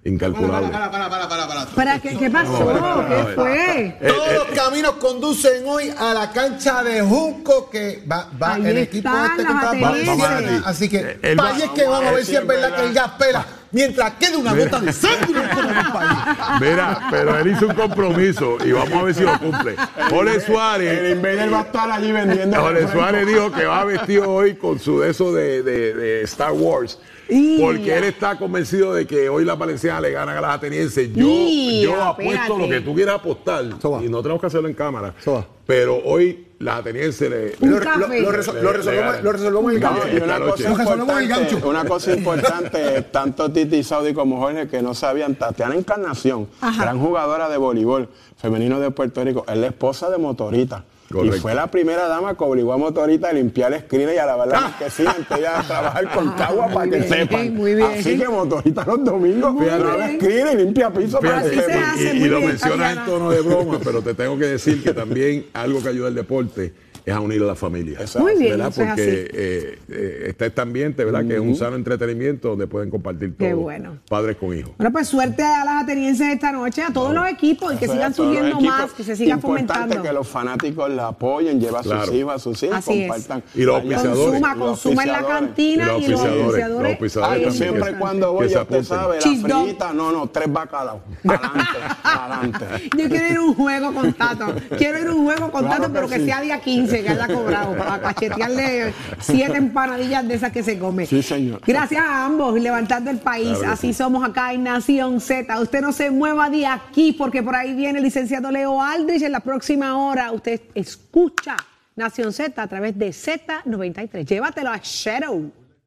incalculable. Para, para, para, para, para. ¿Para qué, qué pasó? No, ¿Qué fue? Todos los caminos conducen hoy a la cancha de Junco que va, va Ahí el equipo este que está va- va- Así que Eh, él pa' va- ahí es que vamos a ver si es verdad. que el gas pela. Mientras quede una gota de sangre en el país. Mira, pero él hizo un compromiso y vamos a ver si lo cumple. Ole El Suárez. Invader va a estar allí vendiendo. Ole Suárez dijo que va vestido hoy con su de eso de, de- de Star Wars. Porque él está convencido de que hoy la Valenciana le ganan a las atenienses. Yo, yo apuesto espérate. lo que tú quieras apostar. Soba. Y no tenemos que hacerlo en cámara. Soba. Pero hoy las atenienses le. Lo, café. lo- lo resol- lo resolvemos, lo resolvemos en el No, gancho. y una cosa, una cosa importante, tanto Titi Saudi como Jorge, que no sabían, Tatiana Encarnación, Ajá. gran jugadora de voleibol femenino de Puerto Rico, es la esposa de Motorita. Correcto. Y fue la primera dama que obligó a Motorita a limpiar la esquina y a lavar la marquesina antes de a trabajar con cagua para que Ah. bien, sepan. muy bien. Así que Motorita los domingos lava esquina y limpia piso para que se sepan. y, lo mencionas en tono de broma, pero te tengo que decir que también algo que ayuda al deporte es a unir a la familia. Eso Muy bien, ¿verdad? eso es Porque así. eh, eh, está este ambiente, ¿verdad? Que es un sano entretenimiento donde pueden compartir Qué todos, bueno. padres con hijos. Bueno, pues suerte a las atenienses esta noche, a todos los equipos y que sigan equipos. más, que se siga fomentando. que los fanáticos la apoyen, lleva a sus Claro. hijos, a sus hijos, Así es. compartan. Y los auspiciadores. Consuma, Los consuma en la cantina Y los y los auspiciadores, los también. siempre cuando voy, ya usted sabe, la frita, no, no, tres bacalaos. Adelante, adelante. Yo quiero ir a un juego con Tato. Quiero ir a un juego con Tato, pero que sea día 15, que haya cobrado, para cachetearle siete empanadillas de esas que se come. Sí, señor. Gracias a ambos, levantando el país. Claro Así sí. somos acá en Nación Z. Usted no se mueva de aquí, porque por ahí viene el licenciado Leo Aldrich. En la próxima hora, usted escucha Nación Z a través de Z93. Llévatelo a Shadow.